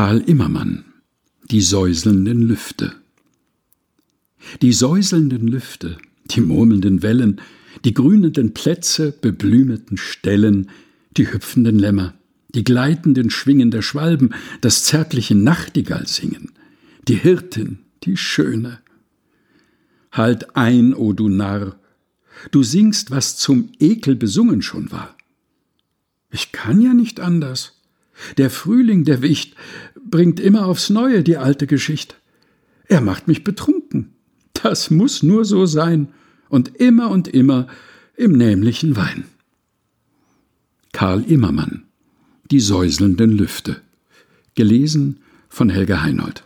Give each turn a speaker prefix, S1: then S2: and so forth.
S1: Karl Immermann Die säuselnden Lüfte Die säuselnden Lüfte, die murmelnden Wellen, die grünenden Plätze, beblümeten Stellen, die hüpfenden Lämmer, die gleitenden Schwingen der Schwalben, das zärtliche Nachtigallsingen, die Hirtin, die Schöne. Halt ein, o oh du Narr, du singst, was zum Ekel besungen schon war. Ich kann ja nicht anders. Der Frühling, der Wicht, bringt immer aufs Neue die alte Geschichte. Er macht mich betrunken. Das muss nur so sein und immer und immer im nämlichen Wein. Karl Immermann Die säuselnden Lüfte. Gelesen von Helga Heinold.